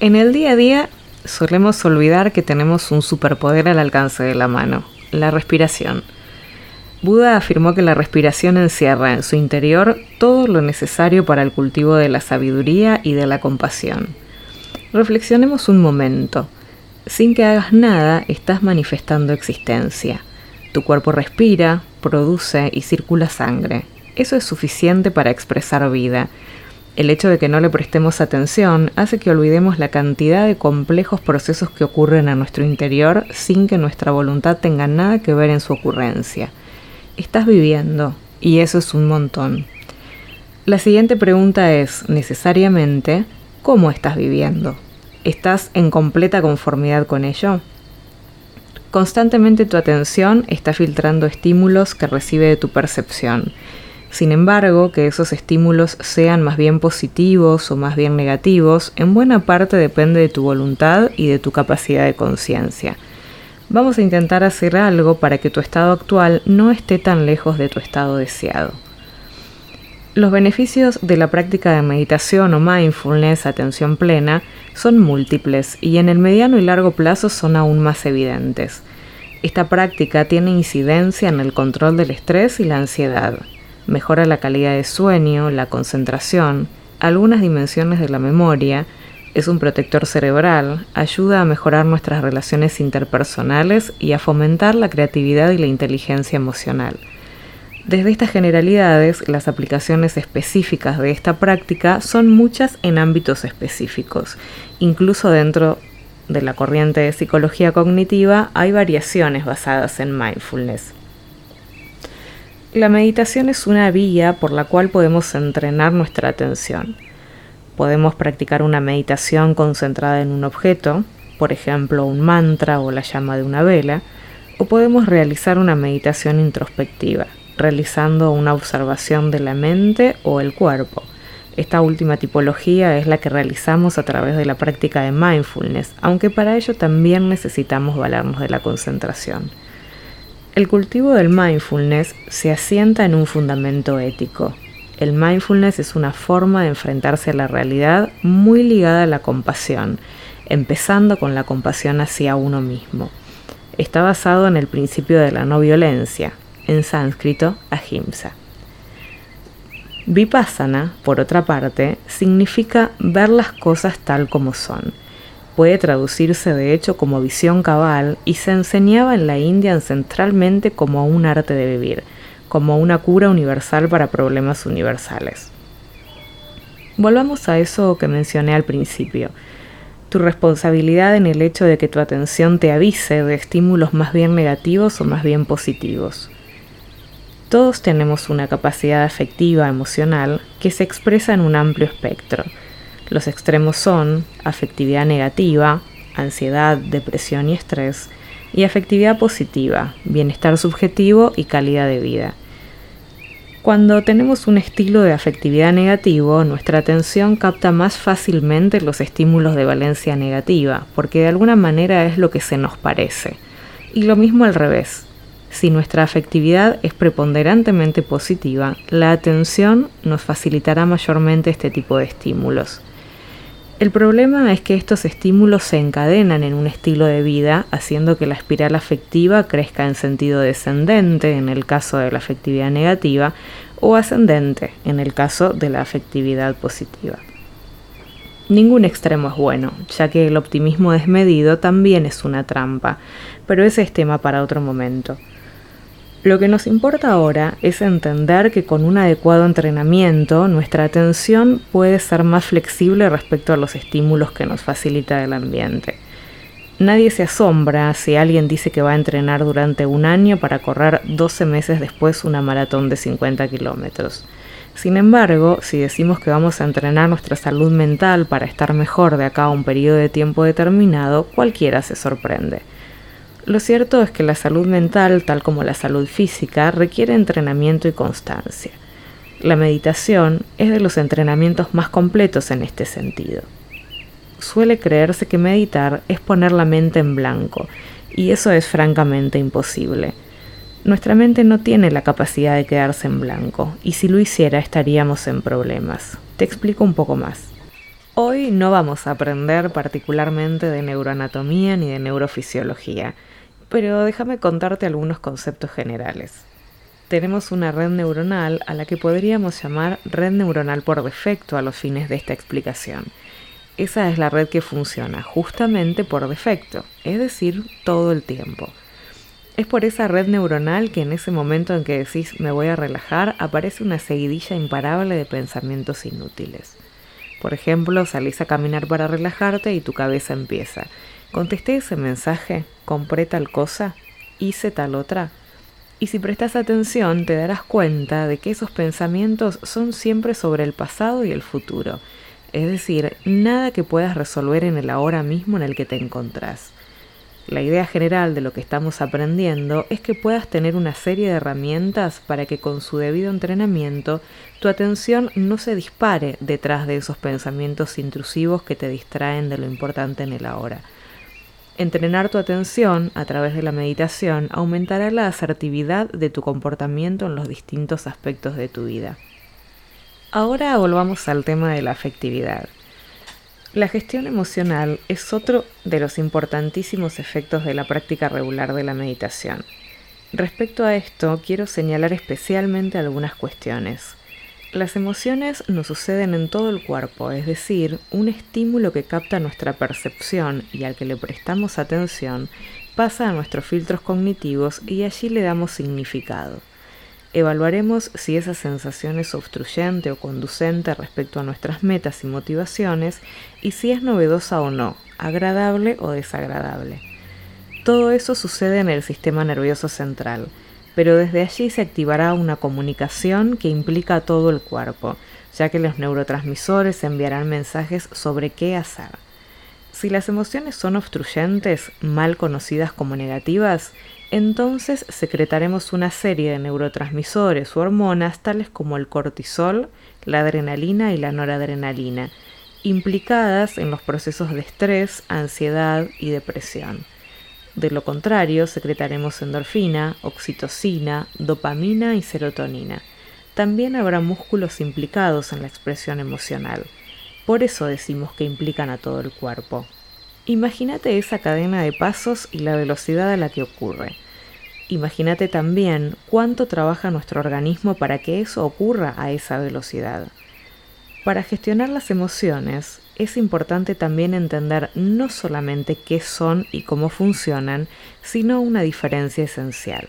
En el día a día solemos olvidar que tenemos un superpoder al alcance de la mano, la respiración. Buda afirmó que la respiración encierra en su interior todo lo necesario para el cultivo de la sabiduría y de la compasión. Reflexionemos un momento. Sin que hagas nada, estás manifestando existencia. Tu cuerpo respira, produce y circula sangre. Eso es suficiente para expresar vida el hecho de que no le prestemos atención hace que olvidemos la cantidad de complejos procesos que ocurren a nuestro interior sin que nuestra voluntad tenga nada que ver en su ocurrencia. Estás viviendo, y eso es un montón. La siguiente pregunta es, necesariamente, ¿cómo estás viviendo? ¿Estás en completa conformidad con ello? Constantemente tu atención está filtrando estímulos que recibe de tu percepción sin embargo, que esos estímulos sean más bien positivos o más bien negativos, en buena parte depende de tu voluntad y de tu capacidad de conciencia. Vamos a intentar hacer algo para que tu estado actual no esté tan lejos de tu estado deseado. Los beneficios de la práctica de meditación o mindfulness, atención plena, son múltiples y en el mediano y largo plazo son aún más evidentes. Esta práctica tiene incidencia en el control del estrés y la ansiedad, mejora la calidad de sueño, la concentración, algunas dimensiones de la memoria, es un protector cerebral, ayuda a mejorar nuestras relaciones interpersonales y a fomentar la creatividad y la inteligencia emocional. Desde estas generalidades, las aplicaciones específicas de esta práctica son muchas en ámbitos específicos. Incluso dentro de la corriente de psicología cognitiva hay variaciones basadas en mindfulness. La meditación es una vía por la cual podemos entrenar nuestra atención. Podemos practicar una meditación concentrada en un objeto, por ejemplo un mantra o la llama de una vela, o podemos realizar una meditación introspectiva, realizando una observación de la mente o el cuerpo. Esta última tipología es la que realizamos a través de la práctica de mindfulness, aunque para ello también necesitamos valernos de la concentración. El cultivo del mindfulness se asienta en un fundamento ético. El mindfulness es una forma de enfrentarse a la realidad muy ligada a la compasión, empezando con la compasión hacia uno mismo. Está basado en el principio de la no violencia, en sánscrito ahimsa. Vipassana, por otra parte, significa ver las cosas tal como son puede traducirse de hecho como visión cabal y se enseñaba en la India ancestralmente como un arte de vivir, como una cura universal para problemas universales. Volvamos a eso que mencioné al principio, tu responsabilidad en el hecho de que tu atención te avise de estímulos más bien negativos o más bien positivos. Todos tenemos una capacidad afectiva, emocional, que se expresa en un amplio espectro, los extremos son afectividad negativa, ansiedad, depresión y estrés, y afectividad positiva, bienestar subjetivo y calidad de vida. Cuando tenemos un estilo de afectividad negativo, nuestra atención capta más fácilmente los estímulos de valencia negativa, porque de alguna manera es lo que se nos parece. Y lo mismo al revés. Si nuestra afectividad es preponderantemente positiva, la atención nos facilitará mayormente este tipo de estímulos. El problema es que estos estímulos se encadenan en un estilo de vida, haciendo que la espiral afectiva crezca en sentido descendente en el caso de la afectividad negativa o ascendente en el caso de la afectividad positiva. Ningún extremo es bueno, ya que el optimismo desmedido también es una trampa, pero ese es tema para otro momento. Lo que nos importa ahora es entender que con un adecuado entrenamiento nuestra atención puede ser más flexible respecto a los estímulos que nos facilita el ambiente. Nadie se asombra si alguien dice que va a entrenar durante un año para correr 12 meses después una maratón de 50 kilómetros. Sin embargo, si decimos que vamos a entrenar nuestra salud mental para estar mejor de acá a un periodo de tiempo determinado, cualquiera se sorprende. Lo cierto es que la salud mental, tal como la salud física, requiere entrenamiento y constancia. La meditación es de los entrenamientos más completos en este sentido. Suele creerse que meditar es poner la mente en blanco, y eso es francamente imposible. Nuestra mente no tiene la capacidad de quedarse en blanco, y si lo hiciera estaríamos en problemas. Te explico un poco más. Hoy no vamos a aprender particularmente de neuroanatomía ni de neurofisiología, pero déjame contarte algunos conceptos generales. Tenemos una red neuronal a la que podríamos llamar red neuronal por defecto a los fines de esta explicación. Esa es la red que funciona justamente por defecto, es decir, todo el tiempo. Es por esa red neuronal que en ese momento en que decís me voy a relajar aparece una seguidilla imparable de pensamientos inútiles. Por ejemplo, salís a caminar para relajarte y tu cabeza empieza. Contesté ese mensaje, compré tal cosa, hice tal otra. Y si prestas atención te darás cuenta de que esos pensamientos son siempre sobre el pasado y el futuro. Es decir, nada que puedas resolver en el ahora mismo en el que te encontrás. La idea general de lo que estamos aprendiendo es que puedas tener una serie de herramientas para que con su debido entrenamiento tu atención no se dispare detrás de esos pensamientos intrusivos que te distraen de lo importante en el ahora. Entrenar tu atención a través de la meditación aumentará la asertividad de tu comportamiento en los distintos aspectos de tu vida. Ahora volvamos al tema de la afectividad. La gestión emocional es otro de los importantísimos efectos de la práctica regular de la meditación. Respecto a esto, quiero señalar especialmente algunas cuestiones. Las emociones nos suceden en todo el cuerpo, es decir, un estímulo que capta nuestra percepción y al que le prestamos atención pasa a nuestros filtros cognitivos y allí le damos significado. Evaluaremos si esa sensación es obstruyente o conducente respecto a nuestras metas y motivaciones y si es novedosa o no, agradable o desagradable. Todo eso sucede en el sistema nervioso central, pero desde allí se activará una comunicación que implica a todo el cuerpo, ya que los neurotransmisores enviarán mensajes sobre qué hacer. Si las emociones son obstruyentes, mal conocidas como negativas, entonces secretaremos una serie de neurotransmisores o hormonas tales como el cortisol, la adrenalina y la noradrenalina, implicadas en los procesos de estrés, ansiedad y depresión. De lo contrario, secretaremos endorfina, oxitocina, dopamina y serotonina. También habrá músculos implicados en la expresión emocional. Por eso decimos que implican a todo el cuerpo. Imagínate esa cadena de pasos y la velocidad a la que ocurre. Imagínate también cuánto trabaja nuestro organismo para que eso ocurra a esa velocidad. Para gestionar las emociones es importante también entender no solamente qué son y cómo funcionan, sino una diferencia esencial.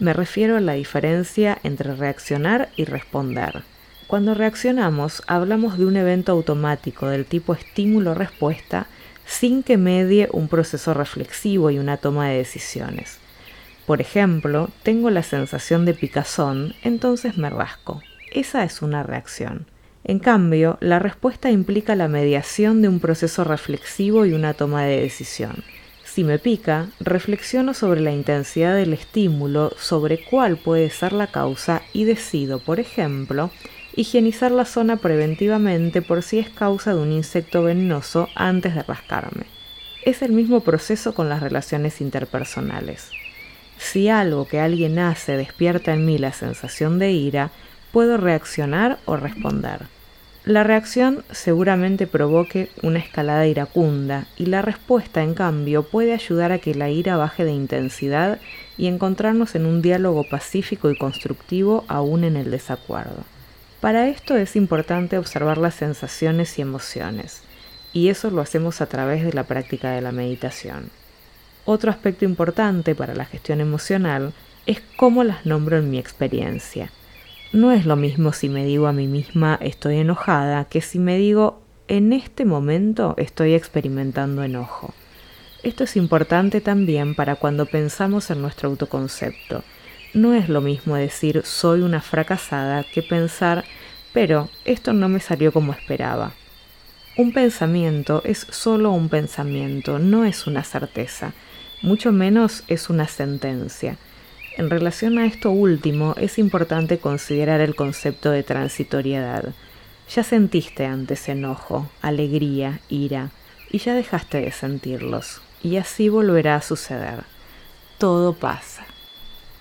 Me refiero a la diferencia entre reaccionar y responder. Cuando reaccionamos hablamos de un evento automático del tipo estímulo-respuesta sin que medie un proceso reflexivo y una toma de decisiones. Por ejemplo, tengo la sensación de picazón, entonces me rasco. Esa es una reacción. En cambio, la respuesta implica la mediación de un proceso reflexivo y una toma de decisión. Si me pica, reflexiono sobre la intensidad del estímulo, sobre cuál puede ser la causa y decido, por ejemplo, higienizar la zona preventivamente por si es causa de un insecto venenoso antes de rascarme. Es el mismo proceso con las relaciones interpersonales. Si algo que alguien hace despierta en mí la sensación de ira, puedo reaccionar o responder. La reacción seguramente provoque una escalada iracunda y la respuesta, en cambio, puede ayudar a que la ira baje de intensidad y encontrarnos en un diálogo pacífico y constructivo aún en el desacuerdo. Para esto es importante observar las sensaciones y emociones, y eso lo hacemos a través de la práctica de la meditación. Otro aspecto importante para la gestión emocional es cómo las nombro en mi experiencia. No es lo mismo si me digo a mí misma estoy enojada que si me digo en este momento estoy experimentando enojo. Esto es importante también para cuando pensamos en nuestro autoconcepto no es lo mismo decir soy una fracasada que pensar, pero esto no me salió como esperaba. Un pensamiento es solo un pensamiento, no es una certeza, mucho menos es una sentencia. En relación a esto último, es importante considerar el concepto de transitoriedad. Ya sentiste antes enojo, alegría, ira, y ya dejaste de sentirlos, y así volverá a suceder. Todo pasa.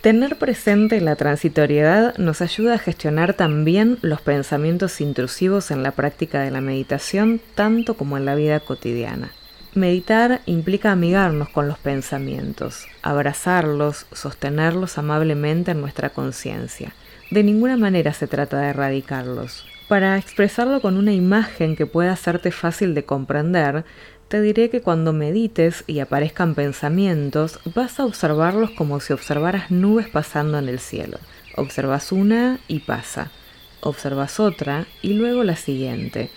Tener presente la transitoriedad nos ayuda a gestionar también los pensamientos intrusivos en la práctica de la meditación, tanto como en la vida cotidiana. Meditar implica amigarnos con los pensamientos, abrazarlos, sostenerlos amablemente en nuestra conciencia. De ninguna manera se trata de erradicarlos. Para expresarlo con una imagen que pueda hacerte fácil de comprender, te diré que cuando medites y aparezcan pensamientos, vas a observarlos como si observaras nubes pasando en el cielo. Observas una y pasa. Observas otra y luego la siguiente.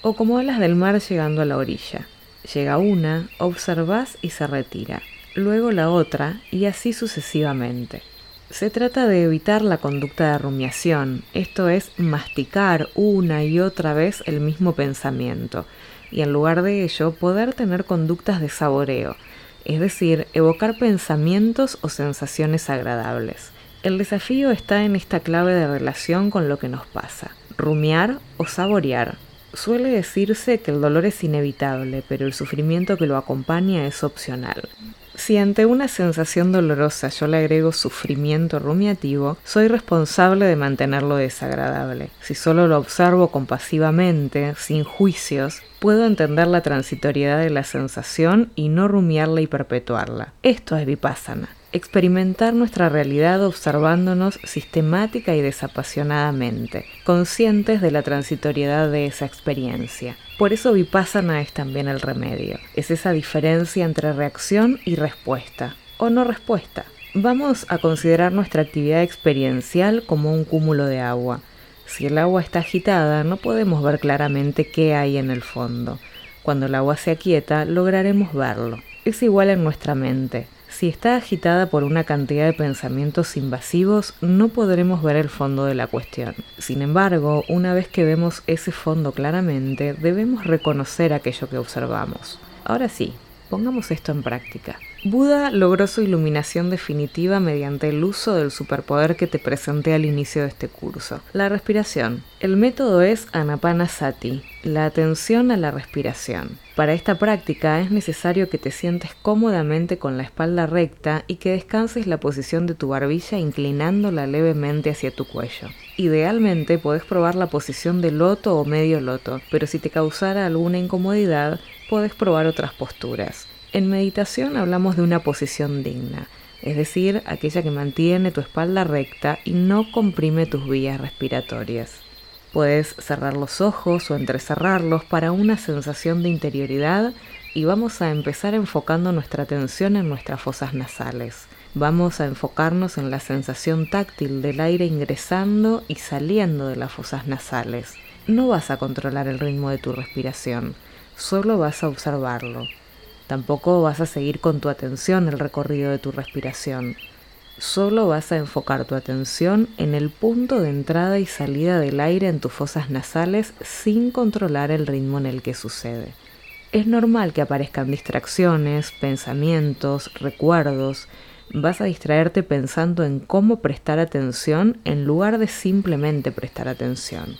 O como olas del mar llegando a la orilla. Llega una, observas y se retira. Luego la otra y así sucesivamente. Se trata de evitar la conducta de rumiación, esto es masticar una y otra vez el mismo pensamiento, y en lugar de ello poder tener conductas de saboreo, es decir, evocar pensamientos o sensaciones agradables. El desafío está en esta clave de relación con lo que nos pasa, rumiar o saborear. Suele decirse que el dolor es inevitable, pero el sufrimiento que lo acompaña es opcional. Si ante una sensación dolorosa yo le agrego sufrimiento rumiativo, soy responsable de mantenerlo desagradable. Si solo lo observo compasivamente, sin juicios, puedo entender la transitoriedad de la sensación y no rumiarla y perpetuarla. Esto es vipassana experimentar nuestra realidad observándonos sistemática y desapasionadamente, conscientes de la transitoriedad de esa experiencia. Por eso Vipassana es también el remedio, es esa diferencia entre reacción y respuesta, o no respuesta. Vamos a considerar nuestra actividad experiencial como un cúmulo de agua. Si el agua está agitada, no podemos ver claramente qué hay en el fondo. Cuando el agua se aquieta, lograremos verlo. Es igual en nuestra mente. Si está agitada por una cantidad de pensamientos invasivos, no podremos ver el fondo de la cuestión. Sin embargo, una vez que vemos ese fondo claramente, debemos reconocer aquello que observamos. Ahora sí, pongamos esto en práctica. Buda logró su iluminación definitiva mediante el uso del superpoder que te presenté al inicio de este curso, la respiración. El método es Anapanasati, la atención a la respiración. Para esta práctica es necesario que te sientes cómodamente con la espalda recta y que descanses la posición de tu barbilla inclinándola levemente hacia tu cuello. Idealmente puedes probar la posición de loto o medio loto, pero si te causara alguna incomodidad, puedes probar otras posturas. En meditación hablamos de una posición digna, es decir, aquella que mantiene tu espalda recta y no comprime tus vías respiratorias. Puedes cerrar los ojos o entrecerrarlos para una sensación de interioridad y vamos a empezar enfocando nuestra atención en nuestras fosas nasales. Vamos a enfocarnos en la sensación táctil del aire ingresando y saliendo de las fosas nasales. No vas a controlar el ritmo de tu respiración, solo vas a observarlo. Tampoco vas a seguir con tu atención el recorrido de tu respiración. Solo vas a enfocar tu atención en el punto de entrada y salida del aire en tus fosas nasales sin controlar el ritmo en el que sucede. Es normal que aparezcan distracciones, pensamientos, recuerdos. Vas a distraerte pensando en cómo prestar atención en lugar de simplemente prestar atención.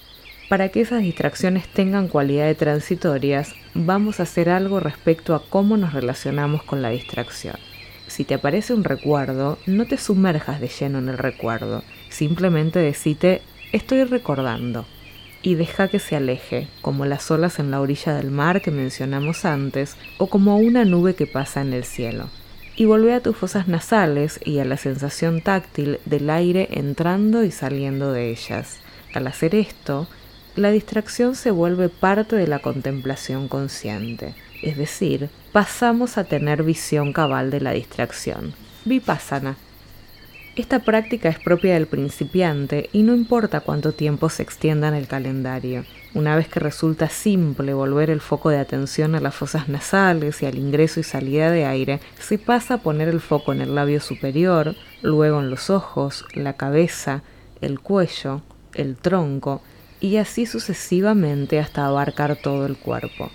Para que esas distracciones tengan cualidades transitorias, vamos a hacer algo respecto a cómo nos relacionamos con la distracción. Si te aparece un recuerdo, no te sumerjas de lleno en el recuerdo, simplemente decite estoy recordando y deja que se aleje, como las olas en la orilla del mar que mencionamos antes, o como una nube que pasa en el cielo. Y volvé a tus fosas nasales y a la sensación táctil del aire entrando y saliendo de ellas. Al hacer esto, la distracción se vuelve parte de la contemplación consciente, es decir, pasamos a tener visión cabal de la distracción. Vipassana. Esta práctica es propia del principiante y no importa cuánto tiempo se extienda en el calendario. Una vez que resulta simple volver el foco de atención a las fosas nasales y al ingreso y salida de aire, se pasa a poner el foco en el labio superior, luego en los ojos, la cabeza, el cuello, el tronco, y así sucesivamente hasta abarcar todo el cuerpo.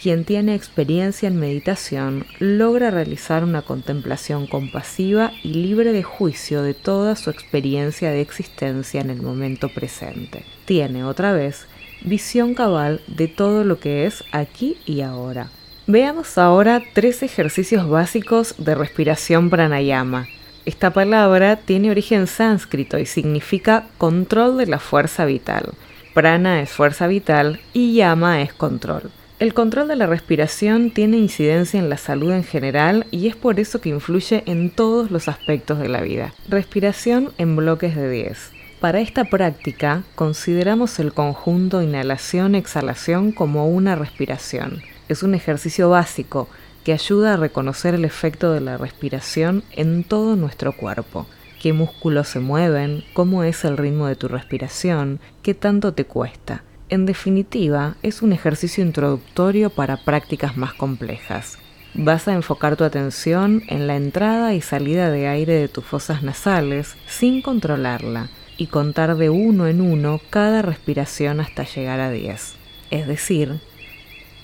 Quien tiene experiencia en meditación logra realizar una contemplación compasiva y libre de juicio de toda su experiencia de existencia en el momento presente. Tiene otra vez visión cabal de todo lo que es aquí y ahora. Veamos ahora tres ejercicios básicos de respiración pranayama Esta palabra tiene origen sánscrito y significa control de la fuerza vital. Prana es fuerza vital y yama es control. El control de la respiración tiene incidencia en la salud en general y es por eso que influye en todos los aspectos de la vida. Respiración en bloques de 10. Para esta práctica consideramos el conjunto inhalación-exhalación como una respiración. Es un ejercicio básico que ayuda a reconocer el efecto de la respiración en todo nuestro cuerpo. Qué músculos se mueven, cómo es el ritmo de tu respiración, qué tanto te cuesta. En definitiva, es un ejercicio introductorio para prácticas más complejas. Vas a enfocar tu atención en la entrada y salida de aire de tus fosas nasales sin controlarla y contar de uno en uno cada respiración hasta llegar a 10. Es decir,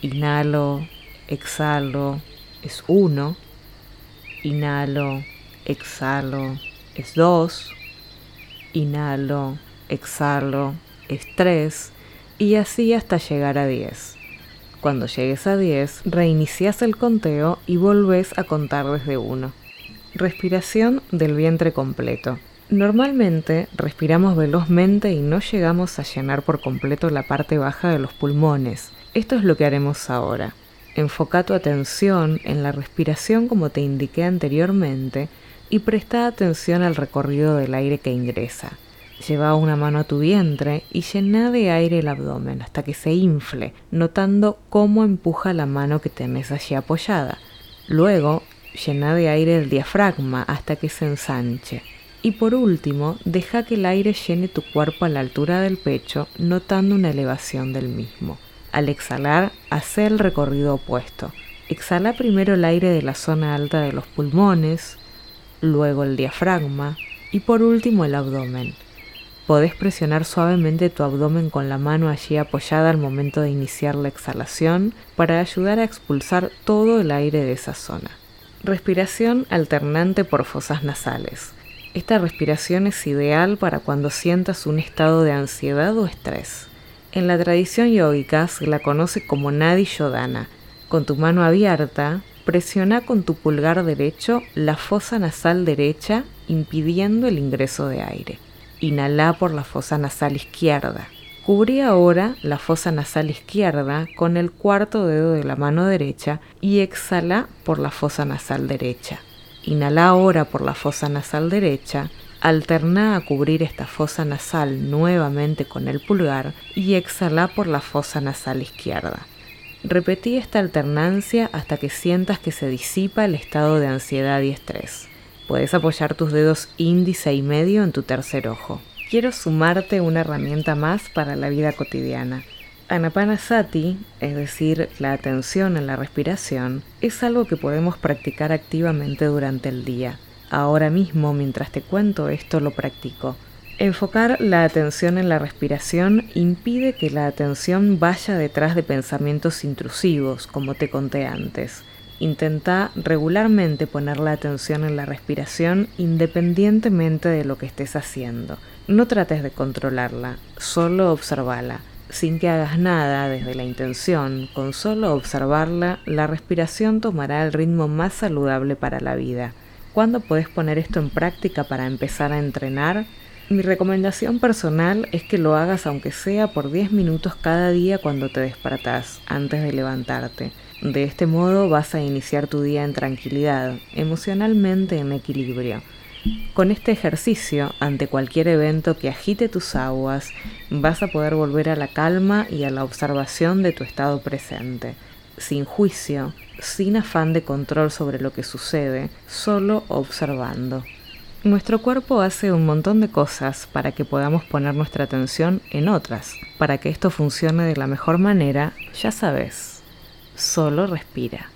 inhalo, exhalo, es 1, inhalo, exhalo, es 2, inhalo, exhalo, es 3, y así hasta llegar a 10. Cuando llegues a 10, reinicias el conteo y volvés a contar desde 1. Respiración del vientre completo. Normalmente respiramos velozmente y no llegamos a llenar por completo la parte baja de los pulmones. Esto es lo que haremos ahora. Enfoca tu atención en la respiración como te indiqué anteriormente y presta atención al recorrido del aire que ingresa. Lleva una mano a tu vientre y llena de aire el abdomen hasta que se infle, notando cómo empuja la mano que tenés allí apoyada. Luego, llena de aire el diafragma hasta que se ensanche. Y por último, deja que el aire llene tu cuerpo a la altura del pecho, notando una elevación del mismo. Al exhalar, hace el recorrido opuesto. Exhala primero el aire de la zona alta de los pulmones, luego el diafragma y por último el abdomen. Podés presionar suavemente tu abdomen con la mano allí apoyada al momento de iniciar la exhalación para ayudar a expulsar todo el aire de esa zona. Respiración alternante por fosas nasales. Esta respiración es ideal para cuando sientas un estado de ansiedad o estrés. En la tradición yógica se la conoce como Nadi Yodhana. Con tu mano abierta, presiona con tu pulgar derecho la fosa nasal derecha impidiendo el ingreso de aire. Inhala por la fosa nasal izquierda. Cubrí ahora la fosa nasal izquierda con el cuarto dedo de la mano derecha y exhala por la fosa nasal derecha. Inhala ahora por la fosa nasal derecha, alterna a cubrir esta fosa nasal nuevamente con el pulgar y exhala por la fosa nasal izquierda. Repetí esta alternancia hasta que sientas que se disipa el estado de ansiedad y estrés. Puedes apoyar tus dedos índice y medio en tu tercer ojo. Quiero sumarte una herramienta más para la vida cotidiana. Anapanasati, es decir, la atención en la respiración, es algo que podemos practicar activamente durante el día. Ahora mismo, mientras te cuento esto, lo practico. Enfocar la atención en la respiración impide que la atención vaya detrás de pensamientos intrusivos, como te conté antes. Intenta regularmente poner la atención en la respiración independientemente de lo que estés haciendo. No trates de controlarla, solo observala. Sin que hagas nada desde la intención, con solo observarla, la respiración tomará el ritmo más saludable para la vida. ¿Cuándo puedes poner esto en práctica para empezar a entrenar? Mi recomendación personal es que lo hagas aunque sea por 10 minutos cada día cuando te despertás, antes de levantarte. De este modo vas a iniciar tu día en tranquilidad, emocionalmente en equilibrio. Con este ejercicio, ante cualquier evento que agite tus aguas, vas a poder volver a la calma y a la observación de tu estado presente, sin juicio, sin afán de control sobre lo que sucede, solo observando. Nuestro cuerpo hace un montón de cosas para que podamos poner nuestra atención en otras. Para que esto funcione de la mejor manera, ya sabes, solo respira.